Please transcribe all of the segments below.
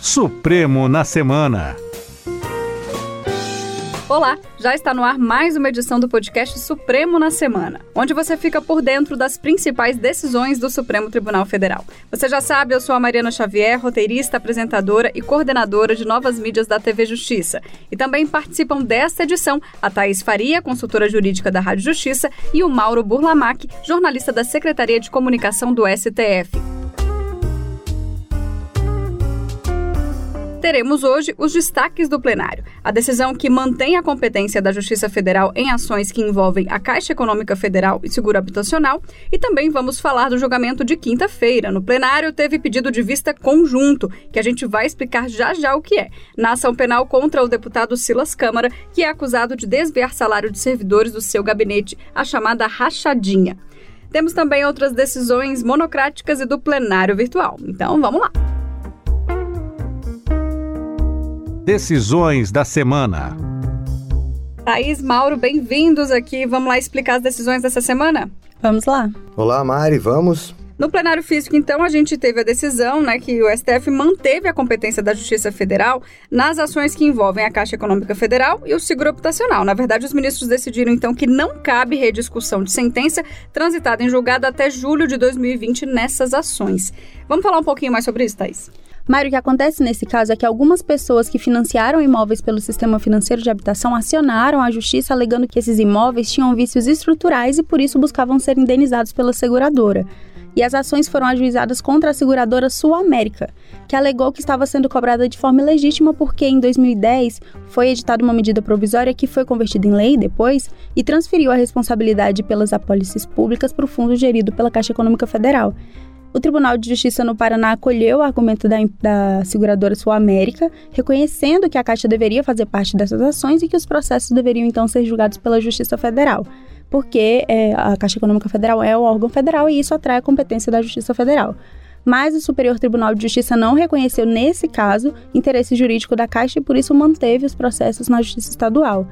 Supremo na Semana. Olá, já está no ar mais uma edição do podcast Supremo na Semana, onde você fica por dentro das principais decisões do Supremo Tribunal Federal. Você já sabe, eu sou a Mariana Xavier, roteirista, apresentadora e coordenadora de novas mídias da TV Justiça. E também participam desta edição a Thaís Faria, consultora jurídica da Rádio Justiça, e o Mauro Burlamac, jornalista da Secretaria de Comunicação do STF. Teremos hoje os destaques do plenário. A decisão que mantém a competência da Justiça Federal em ações que envolvem a Caixa Econômica Federal e Seguro Habitacional. E também vamos falar do julgamento de quinta-feira. No plenário, teve pedido de vista conjunto, que a gente vai explicar já já o que é. Na ação penal contra o deputado Silas Câmara, que é acusado de desviar salário de servidores do seu gabinete, a chamada rachadinha. Temos também outras decisões monocráticas e do plenário virtual. Então, vamos lá. Decisões da semana. Thaís, Mauro, bem-vindos aqui. Vamos lá explicar as decisões dessa semana? Vamos lá. Olá, Mari, vamos. No plenário físico, então, a gente teve a decisão né, que o STF manteve a competência da Justiça Federal nas ações que envolvem a Caixa Econômica Federal e o seguro habitacional. Na verdade, os ministros decidiram, então, que não cabe rediscussão de sentença transitada em julgado até julho de 2020 nessas ações. Vamos falar um pouquinho mais sobre isso, Thaís? Mário, o que acontece nesse caso é que algumas pessoas que financiaram imóveis pelo sistema financeiro de habitação acionaram a justiça alegando que esses imóveis tinham vícios estruturais e por isso buscavam ser indenizados pela seguradora. E as ações foram ajuizadas contra a seguradora Sul América, que alegou que estava sendo cobrada de forma ilegítima porque em 2010 foi editada uma medida provisória que foi convertida em lei depois e transferiu a responsabilidade pelas apólices públicas para o fundo gerido pela Caixa Econômica Federal. O Tribunal de Justiça no Paraná acolheu o argumento da, da seguradora Sul América, reconhecendo que a Caixa deveria fazer parte dessas ações e que os processos deveriam então ser julgados pela Justiça Federal, porque é, a Caixa Econômica Federal é o órgão federal e isso atrai a competência da Justiça Federal. Mas o Superior Tribunal de Justiça não reconheceu, nesse caso, interesse jurídico da Caixa e por isso manteve os processos na Justiça Estadual.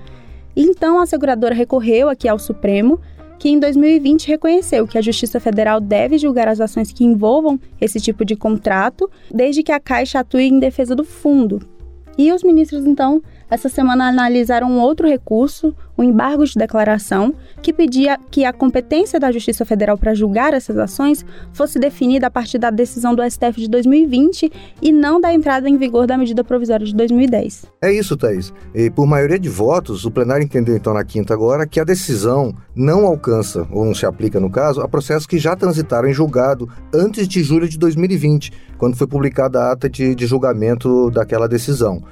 Então a seguradora recorreu aqui ao Supremo que em 2020 reconheceu que a Justiça Federal deve julgar as ações que envolvam esse tipo de contrato, desde que a Caixa atue em defesa do fundo. E os ministros, então, essa semana analisaram um outro recurso, o embargo de declaração, que pedia que a competência da Justiça Federal para julgar essas ações fosse definida a partir da decisão do STF de 2020 e não da entrada em vigor da medida provisória de 2010. É isso, Thaís. E por maioria de votos, o plenário entendeu então na quinta agora que a decisão não alcança, ou não se aplica no caso, a processos que já transitaram em julgado antes de julho de 2020, quando foi publicada a ata de, de julgamento daquela decisão.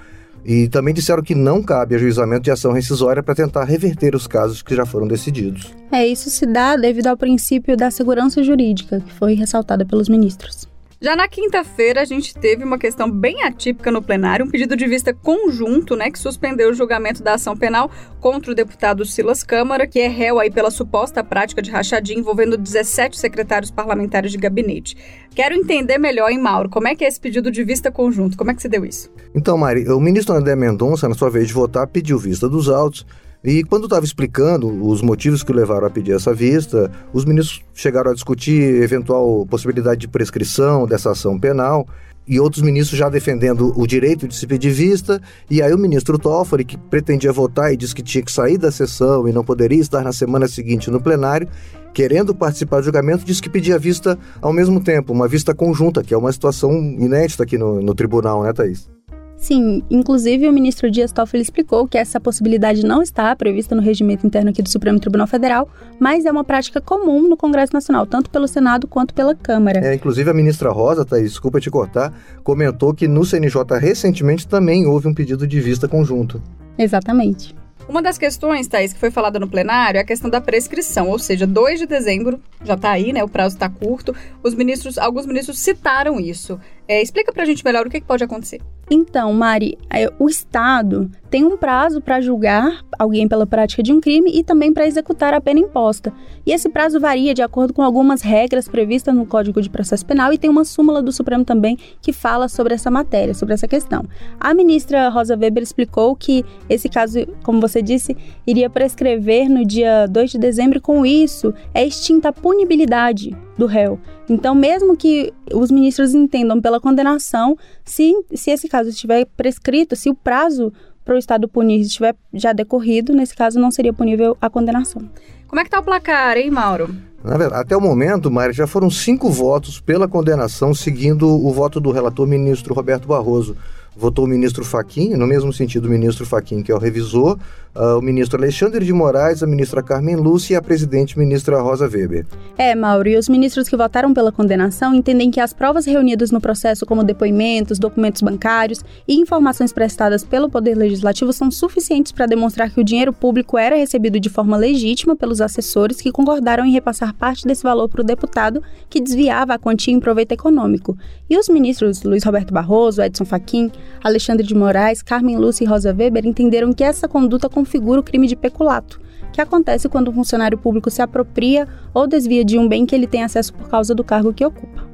E também disseram que não cabe ajuizamento de ação rescisória para tentar reverter os casos que já foram decididos. É, isso se dá devido ao princípio da segurança jurídica, que foi ressaltada pelos ministros. Já na quinta-feira, a gente teve uma questão bem atípica no plenário, um pedido de vista conjunto, né, que suspendeu o julgamento da ação penal contra o deputado Silas Câmara, que é réu aí pela suposta prática de rachadinha envolvendo 17 secretários parlamentares de gabinete. Quero entender melhor, hein, Mauro, como é que é esse pedido de vista conjunto? Como é que se deu isso? Então, Mari, o ministro André Mendonça, na sua vez de votar, pediu vista dos autos e quando estava explicando os motivos que levaram a pedir essa vista, os ministros chegaram a discutir eventual possibilidade de prescrição dessa ação penal e outros ministros já defendendo o direito de se pedir vista, e aí o ministro Toffoli, que pretendia votar e disse que tinha que sair da sessão e não poderia estar na semana seguinte no plenário, querendo participar do julgamento, disse que pedia vista ao mesmo tempo, uma vista conjunta, que é uma situação inédita aqui no, no tribunal, né, Thaís? Sim, inclusive o ministro Dias Toffoli explicou que essa possibilidade não está prevista no regimento interno aqui do Supremo Tribunal Federal, mas é uma prática comum no Congresso Nacional, tanto pelo Senado quanto pela Câmara. É, inclusive a ministra Rosa, tá, desculpa te cortar, comentou que no CNJ recentemente também houve um pedido de vista conjunto. Exatamente. Uma das questões, Thaís, que foi falada no plenário é a questão da prescrição, ou seja, 2 de dezembro já está aí, né? O prazo está curto. Os ministros, alguns ministros citaram isso. É, explica para a gente melhor o que, que pode acontecer. Então, Mari, é, o Estado tem um prazo para julgar alguém pela prática de um crime e também para executar a pena imposta. E esse prazo varia de acordo com algumas regras previstas no Código de Processo Penal e tem uma súmula do Supremo também que fala sobre essa matéria, sobre essa questão. A ministra Rosa Weber explicou que esse caso, como você disse, iria prescrever no dia 2 de dezembro e com isso é extinta a punibilidade do réu. Então, mesmo que os ministros entendam pela condenação, se, se esse caso estiver prescrito, se o prazo para o Estado punir estiver já decorrido, nesse caso não seria punível a condenação. Como é que está o placar, hein, Mauro? Na verdade, até o momento, Mário, já foram cinco votos pela condenação, seguindo o voto do relator ministro Roberto Barroso votou o ministro Faquim, no mesmo sentido o ministro Faquim, que é o revisor, o ministro Alexandre de Moraes, a ministra Carmen Lúcia e a presidente ministra Rosa Weber. É, Mauro, e os ministros que votaram pela condenação entendem que as provas reunidas no processo, como depoimentos, documentos bancários e informações prestadas pelo Poder Legislativo, são suficientes para demonstrar que o dinheiro público era recebido de forma legítima pelos assessores que concordaram em repassar parte desse valor para o deputado que desviava a quantia em proveito econômico. E os ministros Luiz Roberto Barroso, Edson Fachin, Alexandre de Moraes, Carmen Lúcia e Rosa Weber entenderam que essa conduta configura o crime de peculato, que acontece quando um funcionário público se apropria ou desvia de um bem que ele tem acesso por causa do cargo que ocupa.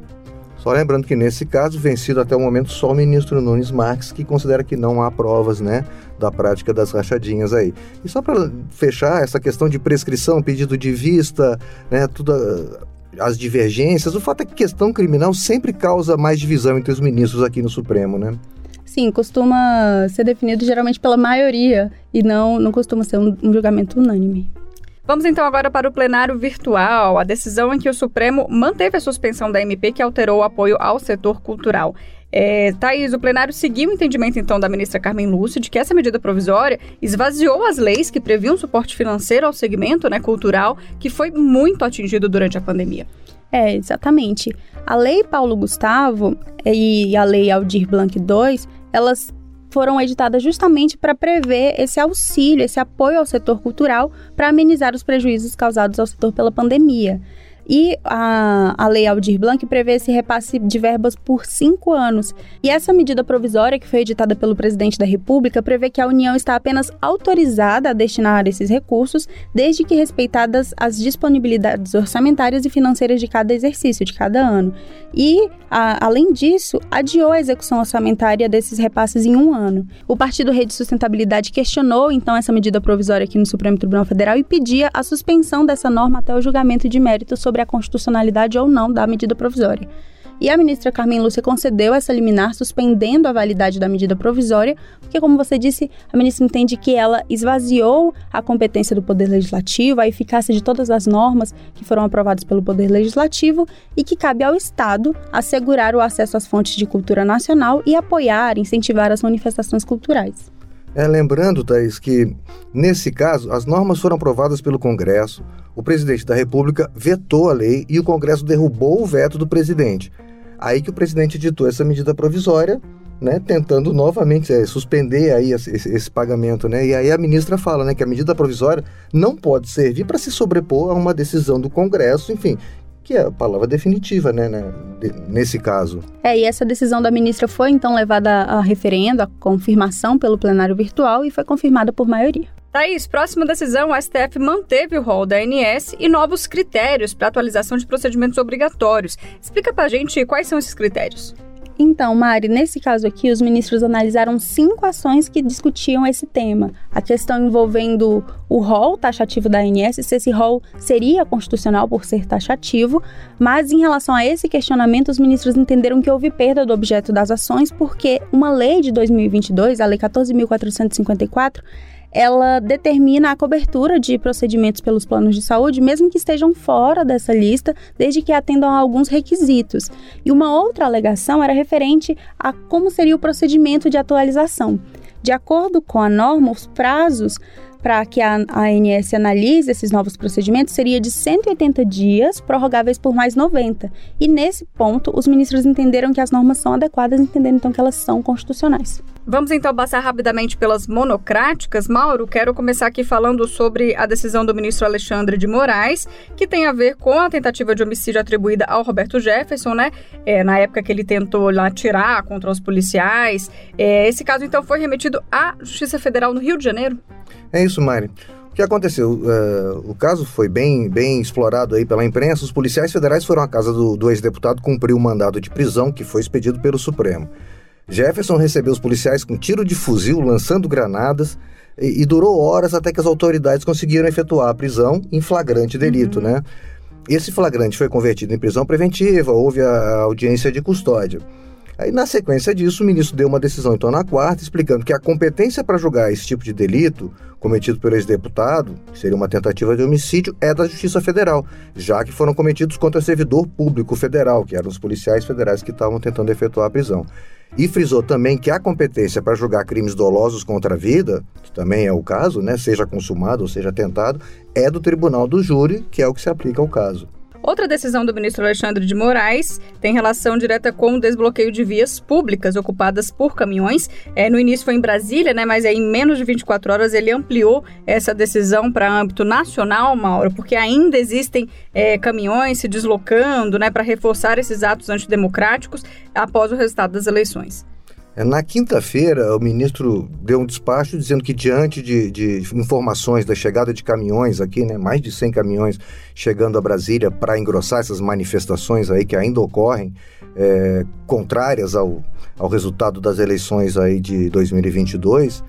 Só lembrando que nesse caso, vencido até o momento só o ministro Nunes Marques, que considera que não há provas, né, da prática das rachadinhas aí. E só para fechar essa questão de prescrição, pedido de vista, né, tudo as divergências, o fato é que questão criminal sempre causa mais divisão entre os ministros aqui no Supremo, né? Sim, costuma ser definido geralmente pela maioria e não, não costuma ser um, um julgamento unânime. Vamos então agora para o plenário virtual, a decisão em que o Supremo manteve a suspensão da MP que alterou o apoio ao setor cultural. É, Thaís, o plenário seguiu o entendimento então da ministra Carmen Lúcia de que essa medida provisória esvaziou as leis que previam suporte financeiro ao segmento né, cultural, que foi muito atingido durante a pandemia. É, exatamente. A Lei Paulo Gustavo e a Lei Aldir Blanc II elas foram editadas justamente para prever esse auxílio, esse apoio ao setor cultural para amenizar os prejuízos causados ao setor pela pandemia. E a, a Lei Aldir Blanc prevê esse repasse de verbas por cinco anos. E essa medida provisória, que foi editada pelo presidente da República, prevê que a União está apenas autorizada a destinar esses recursos, desde que respeitadas as disponibilidades orçamentárias e financeiras de cada exercício, de cada ano. E, a, além disso, adiou a execução orçamentária desses repasses em um ano. O Partido Rede Sustentabilidade questionou, então, essa medida provisória aqui no Supremo Tribunal Federal e pedia a suspensão dessa norma até o julgamento de mérito sobre sobre a constitucionalidade ou não da medida provisória. E a ministra Carmen Lúcia concedeu essa liminar, suspendendo a validade da medida provisória, porque, como você disse, a ministra entende que ela esvaziou a competência do Poder Legislativo, a eficácia de todas as normas que foram aprovadas pelo Poder Legislativo e que cabe ao Estado assegurar o acesso às fontes de cultura nacional e apoiar, incentivar as manifestações culturais. É, lembrando, Thaís, que nesse caso as normas foram aprovadas pelo Congresso, o presidente da República vetou a lei e o Congresso derrubou o veto do presidente. Aí que o presidente editou essa medida provisória, né, tentando novamente é, suspender aí esse, esse, pagamento, né? E aí a ministra fala, né, que a medida provisória não pode servir para se sobrepor a uma decisão do Congresso, enfim, que é a palavra definitiva, né, né, nesse caso. É, e essa decisão da ministra foi então levada a referendo, a confirmação pelo plenário virtual e foi confirmada por maioria. Thaís, próxima decisão, o STF manteve o rol da ANS e novos critérios para atualização de procedimentos obrigatórios. Explica pra gente quais são esses critérios. Então, Mari, nesse caso aqui, os ministros analisaram cinco ações que discutiam esse tema. A questão envolvendo o rol taxativo da ANS, se esse rol seria constitucional por ser taxativo, mas em relação a esse questionamento, os ministros entenderam que houve perda do objeto das ações porque uma lei de 2022, a Lei 14.454, ela determina a cobertura de procedimentos pelos planos de saúde, mesmo que estejam fora dessa lista, desde que atendam a alguns requisitos. E uma outra alegação era referente a como seria o procedimento de atualização. De acordo com a norma, os prazos para que a ANS analise esses novos procedimentos seria de 180 dias, prorrogáveis por mais 90. E nesse ponto, os ministros entenderam que as normas são adequadas, entendendo então que elas são constitucionais. Vamos então passar rapidamente pelas monocráticas. Mauro, quero começar aqui falando sobre a decisão do ministro Alexandre de Moraes, que tem a ver com a tentativa de homicídio atribuída ao Roberto Jefferson, né? É, na época que ele tentou lá atirar contra os policiais. É, esse caso então foi remetido à Justiça Federal no Rio de Janeiro. É isso, Mari. O que aconteceu? Uh, o caso foi bem, bem explorado aí pela imprensa. Os policiais federais foram à casa do, do ex-deputado cumprir o mandado de prisão que foi expedido pelo Supremo. Jefferson recebeu os policiais com tiro de fuzil, lançando granadas, e, e durou horas até que as autoridades conseguiram efetuar a prisão em flagrante delito, uhum. né? Esse flagrante foi convertido em prisão preventiva, houve a audiência de custódia. Aí, na sequência disso, o ministro deu uma decisão, então, na quarta, explicando que a competência para julgar esse tipo de delito cometido pelo ex-deputado, que seria uma tentativa de homicídio, é da Justiça Federal, já que foram cometidos contra servidor público federal, que eram os policiais federais que estavam tentando efetuar a prisão. E frisou também que a competência para julgar crimes dolosos contra a vida, que também é o caso, né, seja consumado ou seja tentado, é do tribunal do júri, que é o que se aplica ao caso. Outra decisão do ministro Alexandre de Moraes tem relação direta com o desbloqueio de vias públicas ocupadas por caminhões. É, no início foi em Brasília, né, mas em menos de 24 horas ele ampliou essa decisão para âmbito nacional, Mauro, porque ainda existem é, caminhões se deslocando né, para reforçar esses atos antidemocráticos após o resultado das eleições. É, na quinta-feira, o ministro deu um despacho dizendo que, diante de, de, informações da chegada de caminhões aqui, né, mais de 100 caminhões chegando a Brasília para engrossar essas manifestações aí que ainda ocorrem, é, contrárias ao, ao resultado das eleições aí de 2022,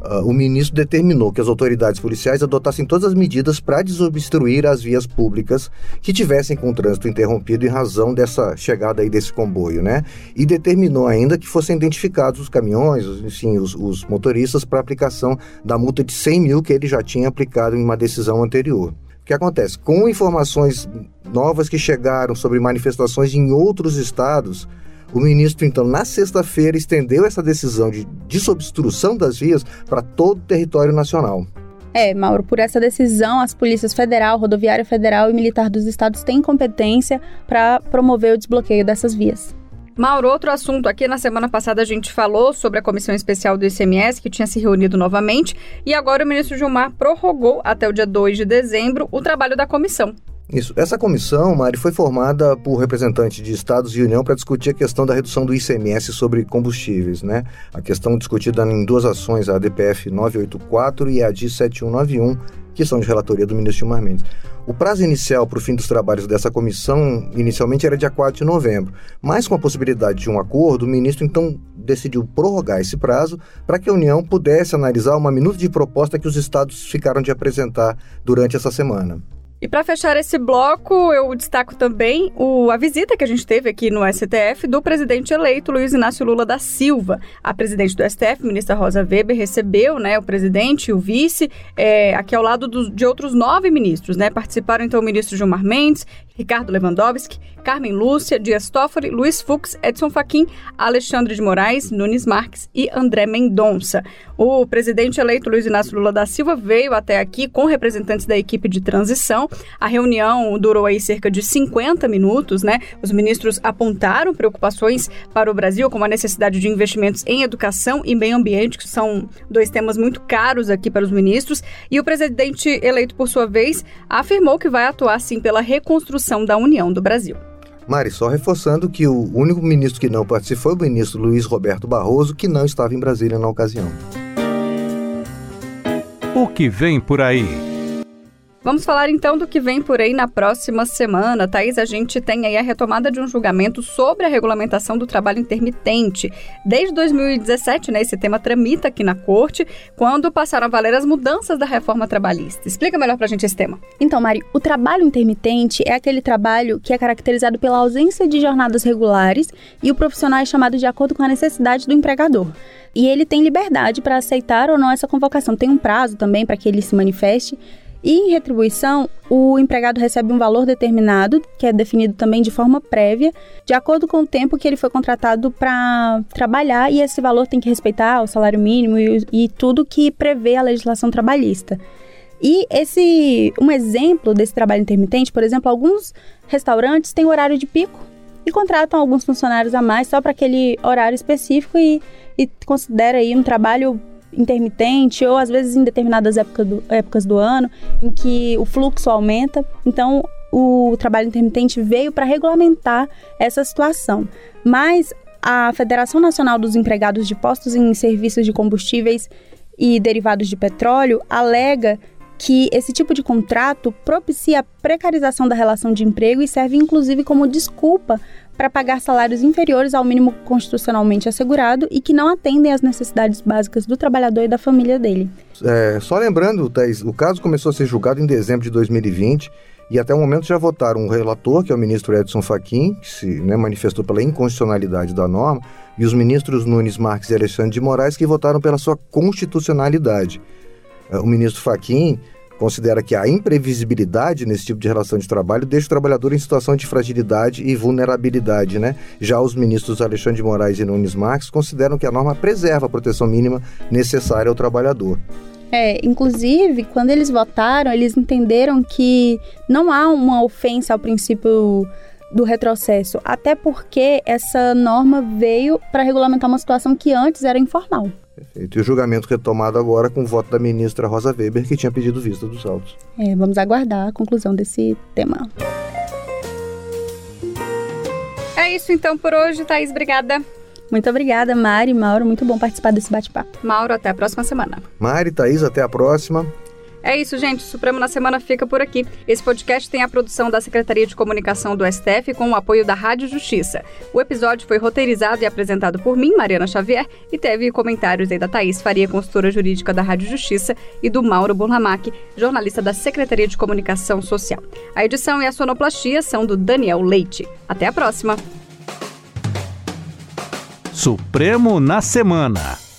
Uh, o ministro determinou que as autoridades policiais adotassem todas as medidas para desobstruir as vias públicas que tivessem com o trânsito interrompido em razão dessa chegada aí desse comboio, né? E determinou ainda que fossem identificados os caminhões, enfim, os, os motoristas para aplicação da multa de 100 mil que ele já tinha aplicado em uma decisão anterior. O que acontece? Com informações novas que chegaram sobre manifestações em outros estados, o ministro, então, na sexta-feira, estendeu essa decisão de desobstrução das vias para todo o território nacional. É, Mauro, por essa decisão, as polícias federal, rodoviária federal e militar dos estados têm competência para promover o desbloqueio dessas vias. Mauro, outro assunto aqui, na semana passada a gente falou sobre a comissão especial do ICMS, que tinha se reunido novamente, e agora o ministro Gilmar prorrogou até o dia 2 de dezembro o trabalho da comissão. Isso. Essa comissão, Mari, foi formada por representantes de estados e União para discutir a questão da redução do ICMS sobre combustíveis, né? A questão discutida em duas ações, a DPF 984 e a DI 7191, que são de relatoria do ministro Gilmar Mendes. O prazo inicial para o fim dos trabalhos dessa comissão, inicialmente, era dia 4 de novembro, mas com a possibilidade de um acordo, o ministro então decidiu prorrogar esse prazo para que a União pudesse analisar uma minuta de proposta que os estados ficaram de apresentar durante essa semana. E para fechar esse bloco, eu destaco também o, a visita que a gente teve aqui no STF do presidente eleito Luiz Inácio Lula da Silva. A presidente do STF, ministra Rosa Weber, recebeu né, o presidente e o vice é, aqui ao lado do, de outros nove ministros. Né? Participaram então o ministro Gilmar Mendes, Ricardo Lewandowski, Carmen Lúcia, Dias Toffoli, Luiz Fux, Edson Fachin, Alexandre de Moraes, Nunes Marques e André Mendonça. O presidente eleito Luiz Inácio Lula da Silva veio até aqui com representantes da equipe de transição. A reunião durou aí cerca de 50 minutos, né? Os ministros apontaram preocupações para o Brasil, como a necessidade de investimentos em educação e meio ambiente, que são dois temas muito caros aqui para os ministros. E o presidente eleito, por sua vez, afirmou que vai atuar sim pela reconstrução da União do Brasil. Mari, só reforçando que o único ministro que não participou foi o ministro Luiz Roberto Barroso, que não estava em Brasília na ocasião. O que vem por aí? Vamos falar então do que vem por aí na próxima semana. Thaís, a gente tem aí a retomada de um julgamento sobre a regulamentação do trabalho intermitente. Desde 2017, né, esse tema tramita aqui na corte, quando passaram a valer as mudanças da reforma trabalhista. Explica melhor pra gente esse tema. Então, Mari, o trabalho intermitente é aquele trabalho que é caracterizado pela ausência de jornadas regulares e o profissional é chamado de acordo com a necessidade do empregador e ele tem liberdade para aceitar ou não essa convocação. Tem um prazo também para que ele se manifeste E em retribuição, o empregado recebe um valor determinado, que é definido também de forma prévia, de acordo com o tempo que ele foi contratado para trabalhar, e esse valor tem que respeitar o salário mínimo e, e tudo que prevê a legislação trabalhista. E esse um exemplo desse trabalho intermitente, por exemplo, alguns restaurantes têm horário de pico e contratam alguns funcionários a mais só para aquele horário específico e, e considera aí um trabalho intermitente ou às vezes em determinadas épocas do, épocas do ano em que o fluxo aumenta. Então, o trabalho intermitente veio para regulamentar essa situação. Mas a Federação Nacional dos Empregados de Postos em Serviços de Combustíveis e Derivados de Petróleo alega que esse tipo de contrato propicia a precarização da relação de emprego e serve inclusive como desculpa para pagar salários inferiores ao mínimo constitucionalmente assegurado e que não atendem às necessidades básicas do trabalhador e da família dele. É, só lembrando, Thais, o caso começou a ser julgado em dezembro de 2020 e até o momento já votaram um relator, que é o ministro Edson Fachin, que se né, manifestou pela inconstitucionalidade da norma, e os ministros Nunes Marques e Alexandre de Moraes, que votaram pela sua constitucionalidade. É, o ministro Faquim considera que a imprevisibilidade nesse tipo de relação de trabalho deixa o trabalhador em situação de fragilidade e vulnerabilidade, né? Já os ministros Alexandre de Moraes e Nunes Marques consideram que a norma preserva a proteção mínima necessária ao trabalhador. É, inclusive, quando eles votaram, eles entenderam que não há uma ofensa ao princípio do retrocesso, até porque essa norma veio para regulamentar uma situação que antes era informal. Perfeito. E o julgamento retomado agora com o voto da ministra Rosa Weber, que tinha pedido vista dos autos. É, vamos aguardar a conclusão desse tema. É isso então por hoje, Thaís. Obrigada. Muito obrigada, Mari, Mauro. Muito bom participar desse bate-papo. Mauro, até a próxima semana. Mari, Thaís, até a próxima. É isso, gente. O Supremo na Semana fica por aqui. Esse podcast tem a produção da Secretaria de Comunicação do STF com o apoio da Rádio Justiça. O episódio foi roteirizado e apresentado por mim, Mariana Xavier, e teve comentários da Thaís Faria, consultora jurídica da Rádio Justiça, e do Mauro Burlamac, jornalista da Secretaria de Comunicação Social. A edição e a sonoplastia são do Daniel Leite. Até a próxima! Supremo na Semana.